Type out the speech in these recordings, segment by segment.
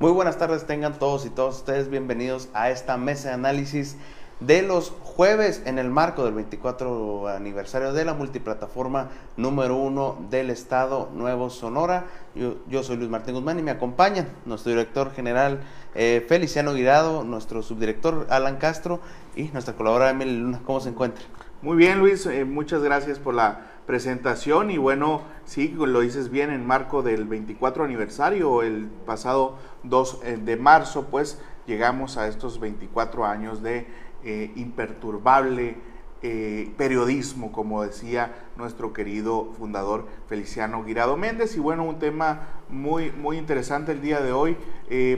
Muy buenas tardes, tengan todos y todos ustedes bienvenidos a esta mesa de análisis de los jueves en el marco del 24 aniversario de la multiplataforma número uno del Estado Nuevo Sonora. Yo, soy Luis Martín Guzmán y me acompañan nuestro director general eh, Feliciano Guirado, nuestro subdirector Alan Castro y nuestra colaboradora Emily Luna. ¿Cómo se encuentra? Muy bien, Luis, eh, muchas gracias por la presentación y bueno, sí, lo dices bien, en marco del 24 aniversario, el pasado 2 eh, de marzo, pues llegamos a estos 24 años de eh, imperturbable eh, periodismo, como decía nuestro querido fundador Feliciano Guirado Méndez. Y bueno, un tema muy, muy interesante el día de hoy,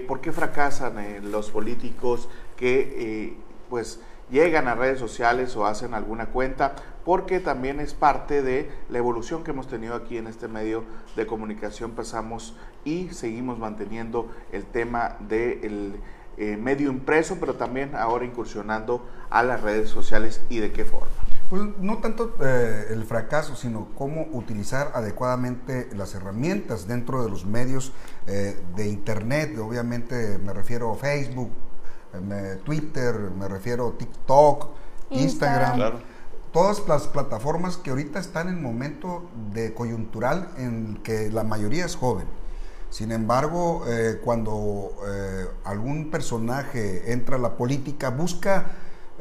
¿por qué fracasan los políticos que pues llegan a redes sociales o hacen alguna cuenta, porque también es parte de la evolución que hemos tenido aquí en este medio de comunicación. Pasamos y seguimos manteniendo el tema del eh, medio impreso, pero también ahora incursionando a las redes sociales y de qué forma. Pues no tanto eh, el fracaso, sino cómo utilizar adecuadamente las herramientas dentro de los medios eh, de Internet. Obviamente me refiero a Facebook, Twitter, me refiero a TikTok, Instagram. Todas las plataformas que ahorita están en momento de coyuntural en que la mayoría es joven. Sin embargo, eh, cuando eh, algún personaje entra a la política, busca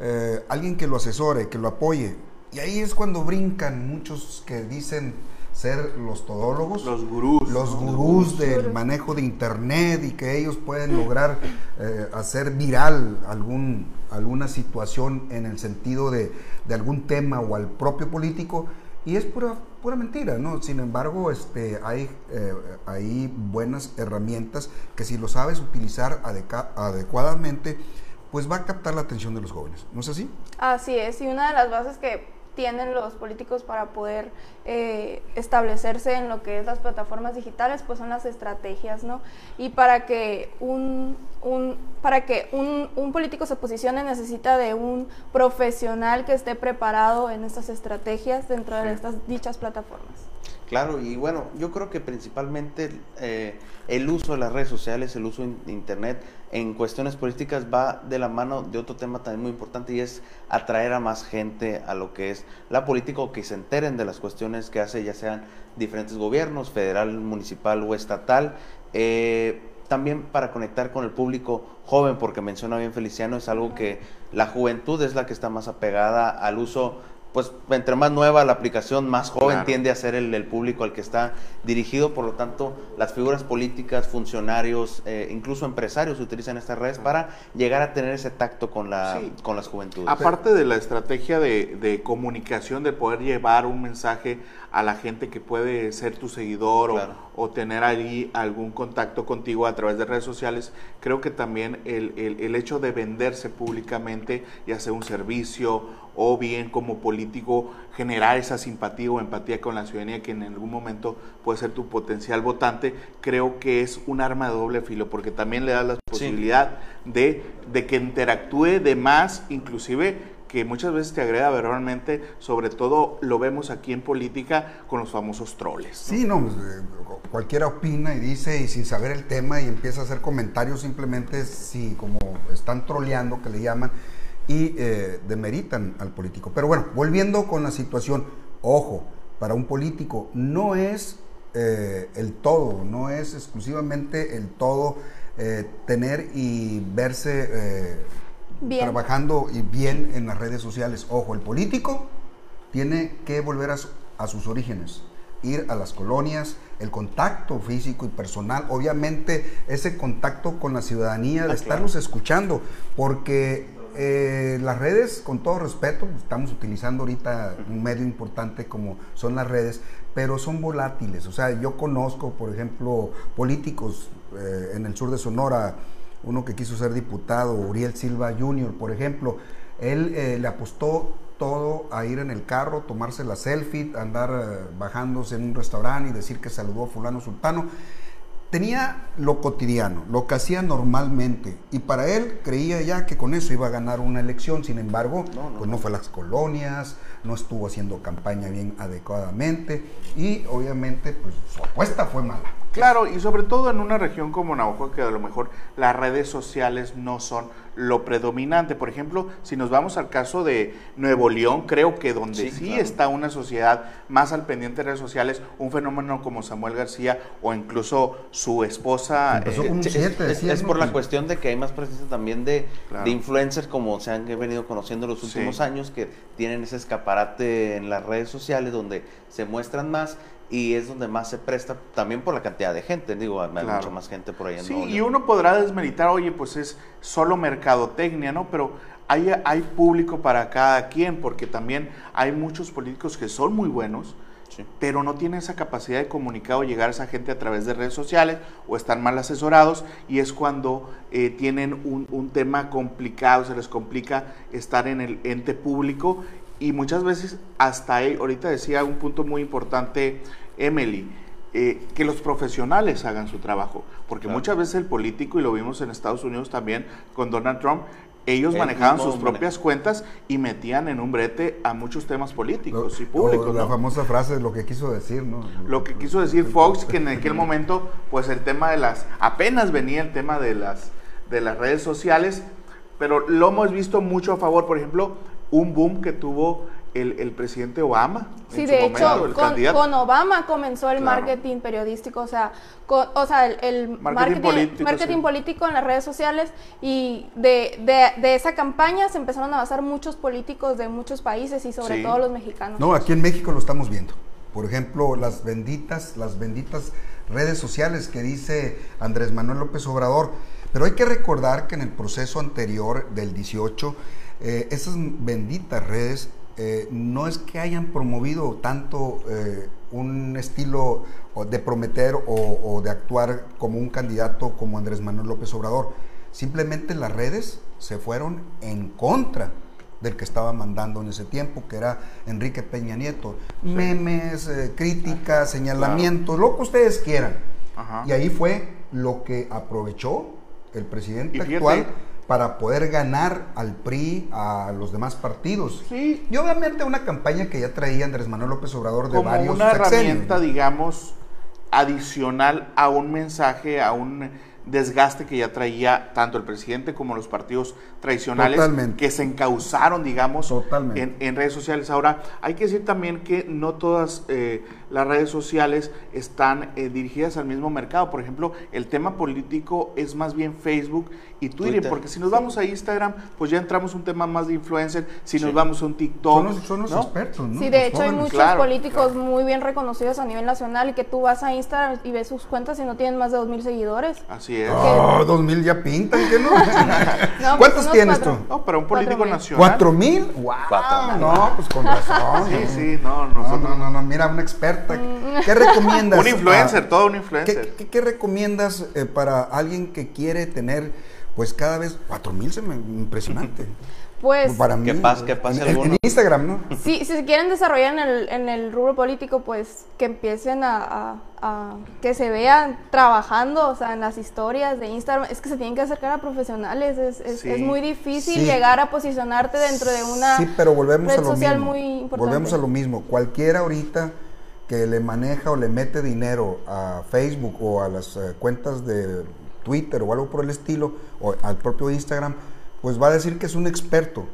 eh, alguien que lo asesore, que lo apoye. Y ahí es cuando brincan muchos que dicen, ser los todólogos, los gurús, los gurús del manejo de internet y que ellos pueden lograr eh, hacer viral algún, alguna situación en el sentido de, algún tema o al propio político y es pura, pura mentira, ¿no? Sin embargo, este, hay, eh, hay buenas herramientas que si lo sabes utilizar adecuadamente, pues va a captar la atención de los jóvenes, ¿no es así? Así es, y una de las bases que tienen los políticos para poder eh, establecerse en lo que es las plataformas digitales, pues son las estrategias, ¿no? Y para que un, un para que un, un, político se posicione necesita de un profesional que esté preparado en estas estrategias dentro de estas dichas plataformas. Claro, y bueno, yo creo que principalmente eh, el uso de las redes sociales, el uso de Internet en cuestiones políticas va de la mano de otro tema también muy importante y es atraer a más gente a lo que es la política o que se enteren de las cuestiones que hace ya sean diferentes gobiernos, federal, municipal o estatal. Eh, también para conectar con el público joven, porque menciona bien Feliciano, es algo que la juventud es la que está más apegada al uso pues entre más nueva la aplicación, más joven tiende a ser el, público al que está dirigido, por lo tanto las figuras políticas, funcionarios, eh, incluso empresarios utilizan estas redes para llegar a tener ese tacto con, la, con las juventudes. Aparte de la estrategia de, de, comunicación, de poder llevar un mensaje a la gente que puede ser tu seguidor o, tener allí algún contacto contigo a través de redes sociales, creo que también el, el, el hecho de venderse públicamente y hacer un servicio o bien como político generar esa simpatía o empatía con la ciudadanía que en algún momento puede ser tu potencial votante, creo que es un arma de doble filo porque también le da la posibilidad de, de que interactúe de más, inclusive que muchas veces te agreda verbalmente, sobre todo lo vemos aquí en política con los famosos troles. Sí, no, pues, eh, cualquiera opina y dice y sin saber el tema y empieza a hacer comentarios simplemente si como están troleando que le llaman y eh, demeritan al político. Pero bueno, volviendo con la situación, ojo, para un político no es eh, el todo, no es exclusivamente el todo tener y verse trabajando y bien en las redes sociales. Ojo, el político tiene que volver a, sus orígenes, ir a las colonias, el contacto físico y personal, obviamente ese contacto con la ciudadanía, de ah, estarlos escuchando, porque eh, las redes, con todo respeto, estamos utilizando ahorita un medio importante como son las redes, pero son volátiles. O sea, yo conozco, por ejemplo, políticos eh, en el sur de Sonora, uno que quiso ser diputado, Uriel Silva Jr., por ejemplo, él eh, le apostó todo a ir en el carro, tomarse la selfie, andar eh, bajándose en un restaurante y decir que saludó a fulano sultano. Tenía lo cotidiano, lo que hacía normalmente, y para él creía ya que con eso iba a ganar una elección, sin embargo, pues no fue a las colonias, no estuvo haciendo campaña bien adecuadamente, y obviamente pues su apuesta fue mala. Claro, y sobre todo en una región como Navajo, que a lo mejor las redes sociales no son lo predominante. Por ejemplo, si nos vamos al caso de Nuevo León, creo que donde sí, está una sociedad más al pendiente de redes sociales, un fenómeno como Samuel García o incluso su esposa. Eh, con un Es, siete, es- decían, es ¿no? por la cuestión de que hay más presencia también de, Claro. de influencers como se han venido conociendo los últimos Sí. años que tienen ese escaparate en las redes sociales donde se muestran más y es donde más se presta también por la cantidad de gente, digo, hay Claro. mucha más gente por ahí en Sí, y uno podrá desmeritar, oye, pues es solo mercadotecnia, ¿no? Pero hay, hay público para cada quien, porque también hay muchos políticos que son muy buenos, Sí. pero no tienen esa capacidad de comunicar o llegar a esa gente a través de redes sociales o están mal asesorados y es cuando eh, tienen un, un tema complicado, se les complica estar en el ente público y muchas veces hasta ahí, ahorita decía un punto muy importante Emily, eh, que los profesionales hagan su trabajo, porque Claro. muchas veces el político, y lo vimos en Estados Unidos también con Donald Trump, ellos Él manejaban sus propias cuentas y metían en un brete a muchos temas políticos Lo- y públicos. o la ¿no? famosa frase de lo que quiso decir, ¿no? Lo que quiso decir Fox, que en aquel momento, pues el tema de las, apenas venía el tema de las, de las redes sociales, pero lo hemos visto mucho a favor, por ejemplo, un boom que tuvo el, el presidente Obama. Sí, en su de momento, hecho, el con, con Obama comenzó el Claro. marketing periodístico, o sea, con- o sea, el, el Marketing marketing, político, marketing sí. político en las redes sociales y de, de- de esa campaña se empezaron a basar muchos políticos de muchos países y sobre Sí. todo los mexicanos. No, aquí en México lo estamos viendo. Por ejemplo, las benditas, las benditas redes sociales que dice Andrés Manuel López Obrador. Pero hay que recordar que en el proceso anterior del 18, eh, esas benditas redes eh, no es que hayan promovido tanto eh, un estilo de prometer o, o de actuar como un candidato como Andrés Manuel López Obrador. Simplemente las redes se fueron en contra del que estaba mandando en ese tiempo, que era Enrique Peña Nieto. Memes, críticas, señalamientos, lo que ustedes quieran. Ajá. Y ahí fue lo que aprovechó el presidente fíjate- actual para poder ganar al PRI, a los demás partidos. Sí. Y obviamente una campaña que ya traía Andrés Manuel López Obrador de como varios una sexenios, herramienta, digamos, adicional a un mensaje, a un desgaste que ya traía tanto el presidente como los partidos tradicionales Totalmente. que se encauzaron, digamos, en redes sociales. Ahora, hay que decir también que no todas eh, las redes sociales están eh, dirigidas al mismo mercado. Por ejemplo, el tema político es más bien Facebook y Twitter, Twitter. porque si nos vamos a Instagram, pues ya entramos un tema más de influencer. Si nos vamos a un TikTok, Son los, son los ¿no? expertos, ¿no? Sí, de Los hecho hay muchos Claro, políticos claro. muy bien reconocidos a nivel nacional y que tú vas a Instagram y ves sus cuentas y no tienen más de 2.000 seguidores. Así es. Oh, dos mil ya pintan, ¿qué no? No, pues ¿Cuántos tienes cuatro. tú? No, para un Cuatro político mil. nacional. ¿Cuatro mil? ¡Wow! Cuatro mil. No, pues con razón. Sí, sí, no, No, nosotros. no, no, no, mira, una experta. Mm. ¿Qué recomiendas? Un influencer, ah, todo un ¿Qué, influencer. qué- qué recomiendas eh, para alguien que quiere tener, pues cada vez, cuatro mil se me impresionante. Pues para mí. que pase- que pase en. Instagram, ¿no? si, si se quieren desarrollar en el, en el rubro político, pues que empiecen a, a- a- que se vean trabajando, o sea, en las historias de Instagram. Es que se tienen que acercar a profesionales. Es, es, Sí. es muy difícil Sí. llegar a posicionarte dentro de una Sí, pero volvemos red a lo social mismo. muy importante. Volvemos a lo mismo. Cualquiera ahorita que le maneja o le mete dinero a Facebook o a las eh, cuentas de Twitter o algo por el estilo, o al propio Instagram, pues va a decir que es un experto.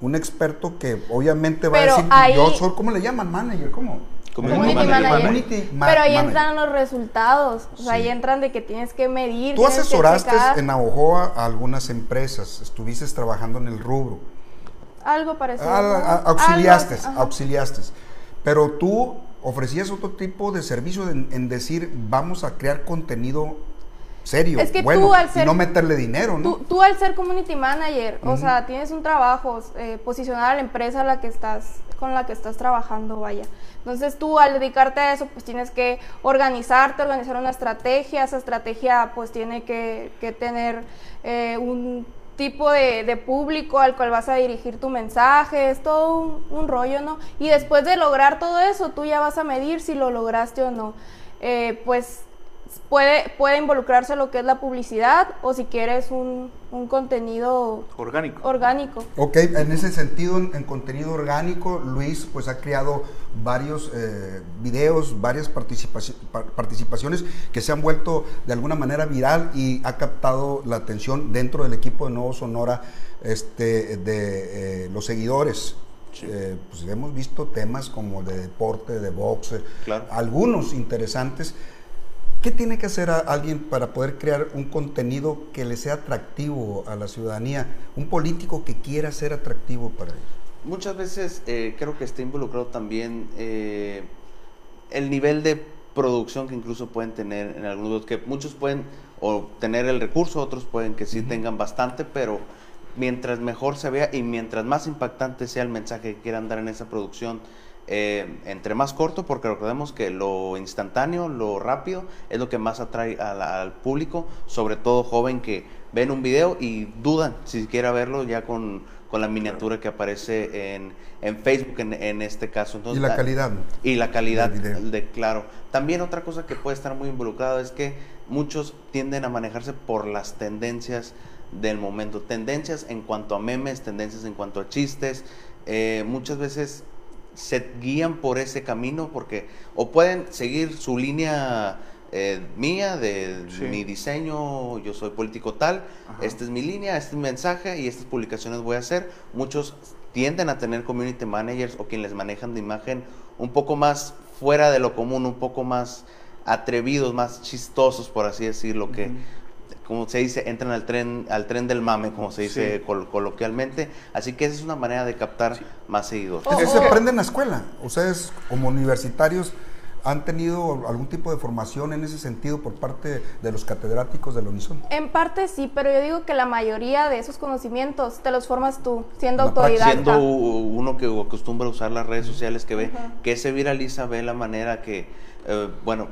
Un experto que obviamente va Pero a decir, ahí- yo soy, ¿cómo le llaman? Manager, ¿cómo? Community Community manager. manager. Community ma- Pero ahí manager. entran los resultados. O sea, Sí. ahí entran de que tienes que medir. Tú asesoraste en Navojoa a algunas empresas, estuviste trabajando en el rubro. Algo parecido. Ah, ¿no? ah, auxiliaste, Algo, auxiliaste. Pero tú ofrecías otro tipo de servicio en, en decir, vamos a crear contenido serio, Es que bueno, tú, al y ser- no meterle dinero, ¿no? Tú, tú al ser community manager, o sea, tienes un trabajo, eh, posicionar a la empresa a la que estás, con la que estás trabajando, vaya. Entonces tú al dedicarte a eso, pues tienes que organizarte, organizar una estrategia. Esa estrategia pues tiene que, que tener eh, un tipo de, de público al cual vas a dirigir tu mensaje, es todo un, rollo, ¿no? Y después de lograr todo eso, tú ya vas a medir si lo lograste o no. Eh, pues puede, puede involucrarse lo que es la publicidad o si quieres un, un contenido Orgánico. orgánico. Ok, en ese sentido, en, en contenido orgánico, Luis pues ha creado varios eh, videos, varias participaci- pa- participaciones que se han vuelto de alguna manera viral y ha captado la atención dentro del equipo de Nuevo Sonora este, de eh, los seguidores. Eh, pues hemos visto temas como de deporte, de boxe, Claro. algunos interesantes. ¿Qué tiene que hacer a- alguien para poder crear un contenido que le sea atractivo a la ciudadanía? Un político que quiera ser atractivo para ellos. Muchas veces eh, creo que está involucrado también eh, el nivel de producción que incluso pueden tener en algunos, que muchos pueden o tener el recurso, otros pueden que sí tengan bastante, pero mientras mejor se vea y mientras más impactante sea el mensaje que quieran dar en esa producción, eh, entre más corto, porque recordemos que lo instantáneo, lo rápido, es lo que más atrae la- al público, sobre todo joven que ven un video y dudan si quiera verlo ya con, con la miniatura que aparece en, en Facebook en, en este caso. Y Entonces, la da- calidad. y la calidad del video. de claro. También otra cosa que puede estar muy involucrado es que muchos tienden a manejarse por las tendencias del momento. Tendencias en cuanto a memes, tendencias en cuanto a chistes. eh, muchas veces se guían por ese camino porque o pueden seguir su línea eh, mía de Sí. mi diseño, yo soy político tal, Ajá. esta es mi línea, este es mi mensaje y estas publicaciones voy a hacer. Muchos tienden a tener community managers o quienes les manejan de imagen un poco más fuera de lo común, un poco más atrevidos, más chistosos, por así decirlo, que como se dice, entran al tren, al tren del mame, como se dice Sí. col- coloquialmente. Así que esa es una manera de captar más seguidores. Oh, Eso se oh. aprende en la escuela. Ustedes, como universitarios, han tenido algún tipo de formación en ese sentido por parte de los catedráticos del Unison. En parte sí, pero yo digo que la mayoría de esos conocimientos te los formas tú, siendo autodidacta. Siendo uno que acostumbra a usar las redes sociales, que ve que se viraliza, ve la manera que, eh, bueno,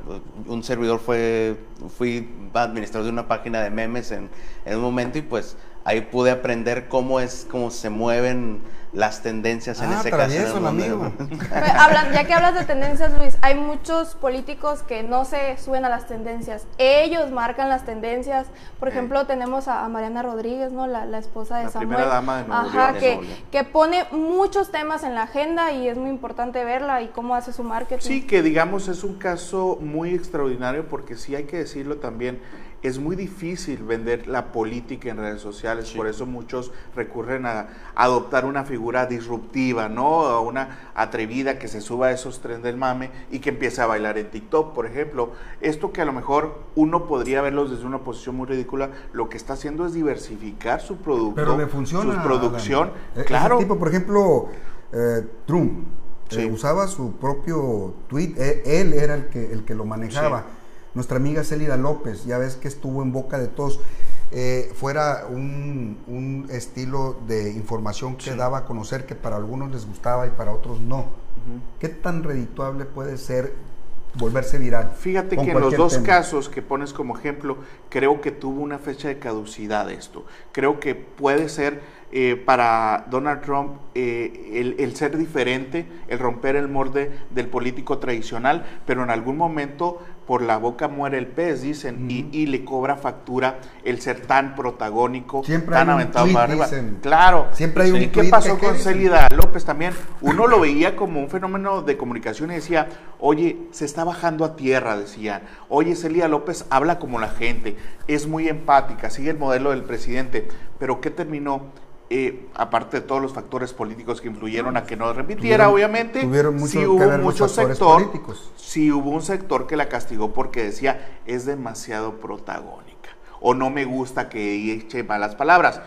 un servidor fue, fui administrador de una página de memes en, en un momento y pues ahí pude aprender cómo es, cómo se mueven las tendencias en Ah, ese caso. amigo. Ya que hablas de tendencias, Luis, hay muchos políticos que no se suben a las tendencias. Ellos marcan las tendencias. Por Eh. ejemplo, tenemos a, a Mariana Rodríguez, ¿no? La, la esposa de La Samuel. primera dama de Nuevo Ajá, que, que pone muchos temas en la agenda y es muy importante verla y cómo hace su marketing. Sí, que digamos es un caso muy extraordinario porque sí hay que decirlo también, es muy difícil vender la política en redes sociales, Sí. por eso muchos recurren a adoptar una figura disruptiva, ¿no? A una atrevida que se suba a esos tren del mame y que empiece a bailar en TikTok, por ejemplo. Esto que a lo mejor uno podría verlo desde una posición muy ridícula, lo que está haciendo es diversificar su producto, Pero le funciona. su producción. Alan. E- Claro. tipo, por ejemplo, eh, Trump eh, Sí. usaba su propio tweet, eh, él era el que, el que lo manejaba. Nuestra amiga Célida López, ya ves que estuvo en boca de todos. eh, fuera un, un estilo de información que Sí. daba a conocer que para algunos les gustaba y para otros no. ¿Qué tan redituable puede ser volverse viral? Fíjate que en los dos tema? casos que pones como ejemplo, creo que tuvo una fecha de caducidad esto. Creo que puede ser eh, para Donald Trump eh, el, el ser diferente, el romper el molde del político tradicional, pero en algún momento por la boca muere el pez, dicen, y, y le cobra factura el ser tan protagónico, Siempre tan aventado para arriba. dicen. Claro. Siempre hay un ¿Y qué pasó que- con Célida López también? Uno lo veía como un fenómeno de comunicación y decía, oye, se está bajando a tierra, decían. Oye, Celia López habla como la gente, es muy empática, sigue el modelo del presidente. Pero ¿qué terminó? Eh, aparte de todos los factores políticos que influyeron a que no repitiera, Tuvieron- obviamente, tuvieron mucho sí que hubo ver los mucho factores sector, políticos. sí hubo un sector que la castigó porque decía, es demasiado protagónica, o no me gusta que eche malas palabras.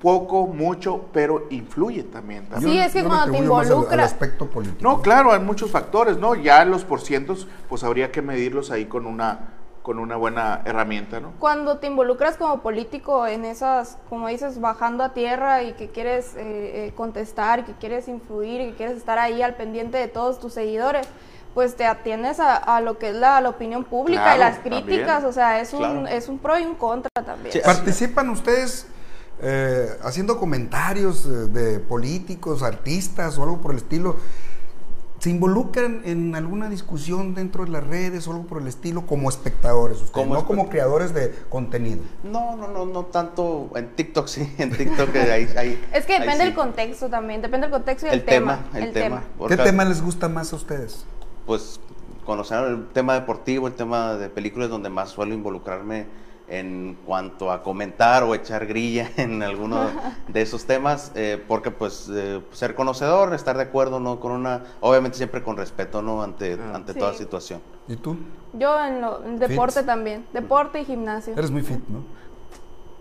Poco, mucho, pero influye también. también. Sí, es que me cuando te más al- al involucras- aspecto político. No, claro, hay muchos factores, ¿no? Ya los porcientos, pues habría que medirlos ahí con una, con una buena herramienta, ¿no? Cuando te involucras como político en esas, como dices, bajando a tierra y que quieres eh, eh, contestar, que quieres influir, que quieres estar ahí al pendiente de todos tus seguidores, pues te atiendes a, a lo que es la, la opinión pública Claro, y las también. críticas, o sea, es un, Claro. es un pro y un contra también. Sí, ¿Participan ustedes eh, haciendo comentarios de políticos, artistas o algo por el estilo? ¿Se involucran en alguna discusión dentro de las redes o algo por el estilo como espectadores ustedes, Como no como creadores de contenido? No, no, no, no tanto en TikTok, sí, en TikTok hay, hay- Es que depende sí. del contexto también, depende del contexto y el el, tema, el, tema. ¿Qué Porque, tema les gusta más a ustedes? Pues conocer el tema deportivo, el tema de películas donde más suelo involucrarme en cuanto a comentar o echar grilla en alguno de esos temas, eh, porque pues eh, ser conocedor, estar de acuerdo, no con una, obviamente siempre con respeto, no ante, ante Sí. toda situación. ¿Y tú? Yo en, lo, en deporte también, deporte y gimnasio. Eres muy fit, ¿no?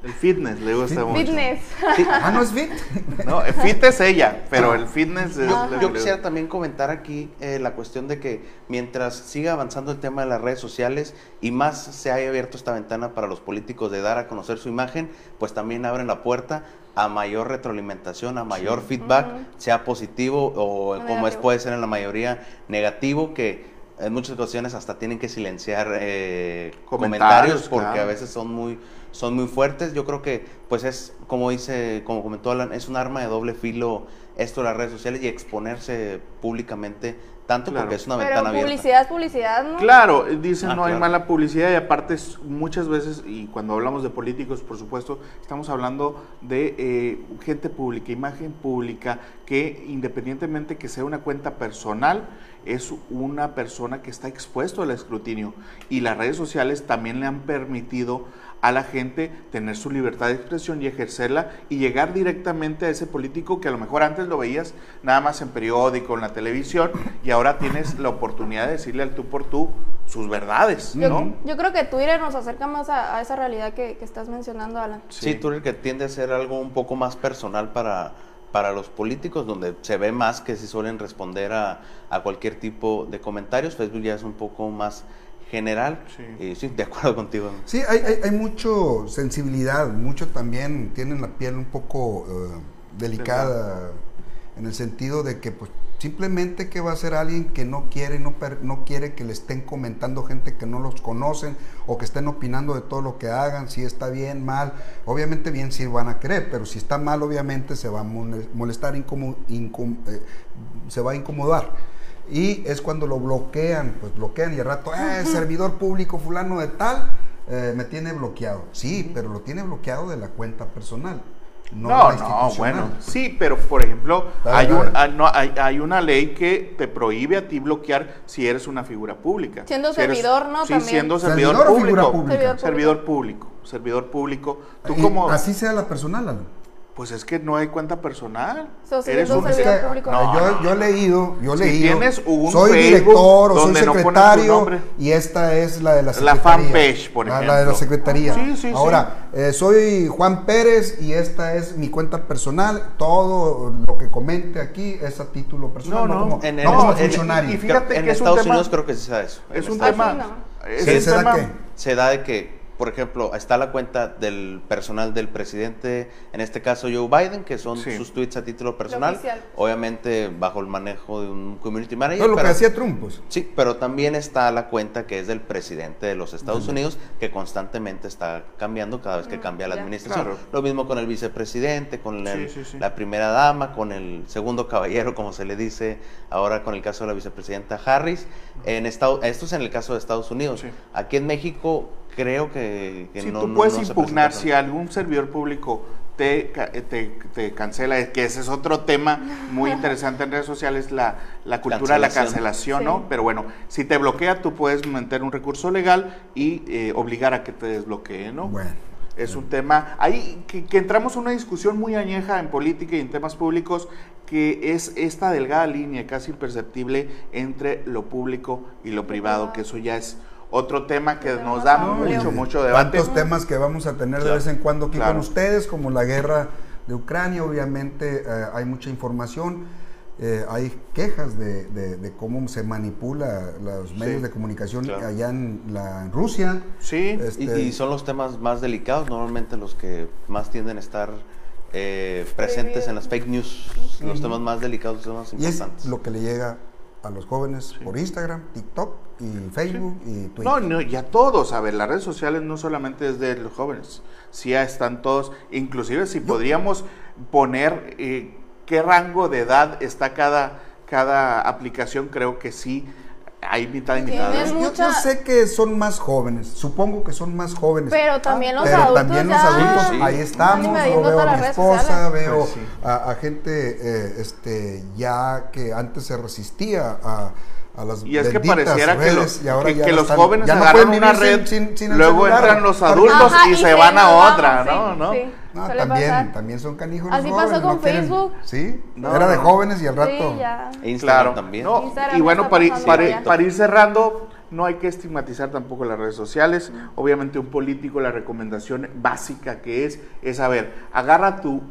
El fitness le gusta Fit- mucho. Fitness. Ah, ¿no es fit? No, el fit es ella, pero el fitness es... Yo, quisiera también comentar aquí eh, la cuestión de que mientras siga avanzando el tema de las redes sociales y más se haya abierto esta ventana para los políticos de dar a conocer su imagen, pues también abren la puerta a mayor retroalimentación, a mayor feedback, Ujú. sea positivo o como es, puede ser en la mayoría negativo, que en muchas ocasiones hasta tienen que silenciar eh, Comentarios, comentarios, porque claro. a veces son muy son muy fuertes. Yo creo que pues es como dice, como comentó Alan, es un arma de doble filo esto de las redes sociales y exponerse públicamente tanto Claro. porque es una Pero ventana abierta. publicidad es publicidad, ¿no? Claro, dicen Ah, no hay mala publicidad y aparte muchas veces, y cuando hablamos de políticos, por supuesto, estamos hablando de eh, gente pública, imagen pública, que independientemente que sea una cuenta personal, es una persona que está expuesto al escrutinio. Y las redes sociales también le han permitido a la gente tener su libertad de expresión y ejercerla y llegar directamente a ese político que a lo mejor antes lo veías nada más en periódico, en la televisión, y ahora tienes la oportunidad de decirle al tú por tú sus verdades, Yo, ¿no? yo creo que Twitter nos acerca más a, a esa realidad que, que estás mencionando, Alan. Sí, Twitter que tiende a ser algo un poco más personal para, para los políticos, donde se ve más que si suelen responder a, a cualquier tipo de comentarios. Facebook ya es un poco más general. Sí. Y sí, de acuerdo contigo. Sí, hay, hay, hay mucho sensibilidad, mucho también tienen la piel un poco eh, delicada en el sentido de que pues simplemente que va a ser alguien que no quiere no, per- no quiere que le estén comentando gente que no los conocen o que estén opinando de todo lo que hagan, si está bien, mal, obviamente bien sí van a querer, pero si está mal obviamente se va a mole- molestar, incom- eh, se va a incomodar. Y es cuando lo bloquean, pues bloquean y al rato, eh, servidor público fulano de tal, eh, me tiene bloqueado. Sí, pero lo tiene bloqueado de la cuenta personal. No, No, de la no, bueno, sí, pero por ejemplo, Dale, hay, un- dale. ah, no, hay, hay una ley que te prohíbe a ti bloquear si eres una figura pública. Siendo Si eres- servidor, ¿no? Sí, También. siendo servidor, ¿Servidor o público. figura pública? Servidor Servidor público. Servidor público. Tú Y como... Así sea la personal, Alan. Pues es que no hay cuenta personal. So, si Eres un... público. No, yo, he leído, yo he Si leído. tienes un soy Facebook director o soy donde no pones tu secretario nombre. y esta es la de la La secretaría. fanpage, por La- La, de ejemplo. la secretaría. Sí, sí, sí. Ahora, eh, soy Juan Pérez y esta es mi cuenta personal. Todo lo que comente aquí es a título personal, No, no, no, como, En, no en- como en- funcionario. y fíjate en que es un Estados tema- Unidos creo que sí se da eso. Es un Estados tema... Es ¿Se- un se da tema... qué? se da de que, por ejemplo, está la cuenta del personal del presidente, en este caso Joe Biden, que son Sí. sus tweets a título personal, oficial. obviamente bajo el manejo de un community manager. No, lo que hacía Trump, pues. Sí, pero también está la cuenta que es del presidente de los Estados Unidos, que constantemente está cambiando cada vez que Mm, cambia la ya. administración. Claro. Lo mismo con el vicepresidente, con el- Sí, sí, sí. la primera dama, con el segundo caballero, como se le dice ahora con el caso de la vicepresidenta Harris. En Estado- esto es en el caso de Estados Unidos. Sí. Aquí en México creo que, que Si no tú puedes no impugnar si algún servidor público te, eh, te, te cancela, es que ese es otro tema muy interesante en redes sociales, la, la cultura de la Cancelación. Sí. ¿no? Pero bueno, si te bloquea, tú puedes meter un recurso legal y eh, obligar a que te desbloquee, ¿no? Bueno. Es un tema, ahí que, que entramos en una discusión muy añeja en política y en temas públicos, que es esta delgada línea casi imperceptible entre lo público y lo privado. que eso ya es otro tema que nos más da mucho, mucho debate. Tantos temas que vamos a tener de vez en cuando aquí claro. con ustedes, como la guerra de Ucrania, obviamente eh, hay mucha información, eh, hay quejas de, de- de cómo se manipula los medios Sí, de comunicación claro. allá en, la, en Rusia. Sí, Este, Y, y son los temas más delicados, normalmente los que más tienden a estar eh, presentes en las fake news, los temas más delicados, los temas y es importantes. lo que le llega a los jóvenes por Instagram, TikTok y Facebook y Twitter. No, no, y a todos, a ver, las redes sociales no solamente es de los jóvenes, sí ya están todos, inclusive si podríamos poner eh, qué rango de edad está cada, cada aplicación, creo que sí hay mitad y mitad. ¿eh? Yo, mucha- yo sé que son más jóvenes, supongo que son más jóvenes. Pero también los Pero adultos también los ya adultos, Sí. ahí estamos, yo veo a mi esposa, sociales. veo Pues sí. a, a gente eh, este, ya que antes se resistía a, a las Y es que pareciera que, redes lo- y ahora que- ya que la los están- jóvenes ya no agarran pueden una red, sin- sin- sin luego celular. entran los Ajá, adultos y se van a otra, vamos, ¿no? sí, ¿no? Sí, No, suele también, pasar. también son canijos Así los pasó jóvenes, con no quieren- Facebook. Sí, No, era de jóvenes y al rato... Sí, ya. Instagram Claro, también. ¿no? Instagram y bueno, para para, para ir cerrando, no hay que estigmatizar tampoco las redes sociales. Obviamente un político, la recomendación básica que es, es, a ver, agarra tu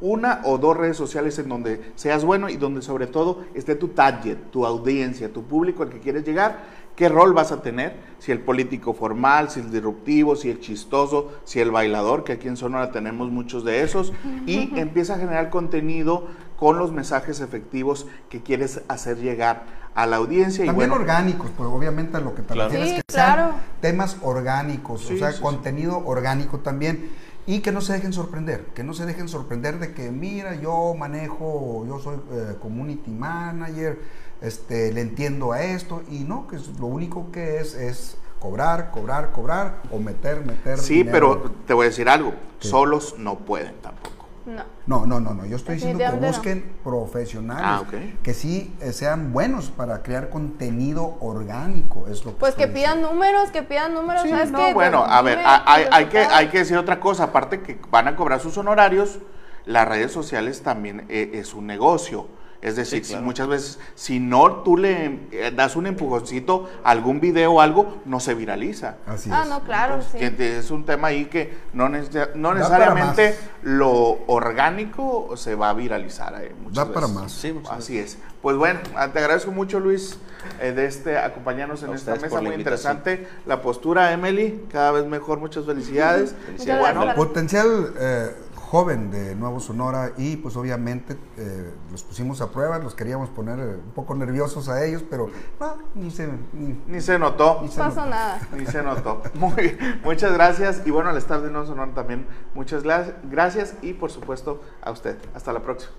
una o dos redes sociales en donde seas bueno y donde sobre todo esté tu target, tu audiencia, tu público al que quieres llegar. ¿Qué rol vas a tener? Si el político formal, si el disruptivo, si el chistoso, si el bailador, que aquí en Sonora tenemos muchos de esos, y empieza a generar contenido con los mensajes efectivos que quieres hacer llegar a la audiencia. También y bueno, orgánicos, pues obviamente a lo que te Claro. refieres Sí, que sean claro. temas orgánicos, Sí, o sea, sí, sí. contenido orgánico también. Y que no se dejen sorprender, que no se dejen sorprender de que, mira, yo manejo, yo soy eh, community manager, este, le entiendo a esto, y no, que es- lo único que es es cobrar, cobrar, cobrar, o meter, meter. sí, dinero. pero te voy a decir algo, ¿Qué? solos no pueden tampoco. No. No, no, no, no. Yo estoy diciendo que busquen profesionales Ah, que sí eh, sean buenos para crear contenido orgánico. Es lo que Pues que pidan diciendo. números, que pidan números, Sí, ¿sabes no, qué? bueno, a ver, hay, hay- que, hay que decir otra cosa, aparte que van a cobrar sus honorarios, las redes sociales también eh, es un negocio. Es decir, Sí, claro. si muchas veces, si no tú le eh, das un empujoncito a algún video o algo, no se viraliza. Así Ah, es. no, claro, sí. Es un tema ahí que no, neces- no necesariamente lo orgánico se va a viralizar. eh, muchas Da para más. Sí, muchas Así es. Pues bueno, ah, te agradezco mucho Luis eh, de este acompañarnos en A esta mesa muy interesante. La postura, Emily, cada vez mejor. Muchas felicidades. Felicidades. Bueno. Potencial eh, joven de Nuevo Sonora y pues obviamente eh, los pusimos a prueba, los queríamos poner eh, un poco nerviosos a ellos, pero no, ni se... Ni, ni se notó. ni No se pasó notó. nada. Ni se notó. Muy, muchas gracias. Y bueno, al estar de Nuevo Sonora también, muchas gracias. Y por supuesto, a usted. Hasta la próxima.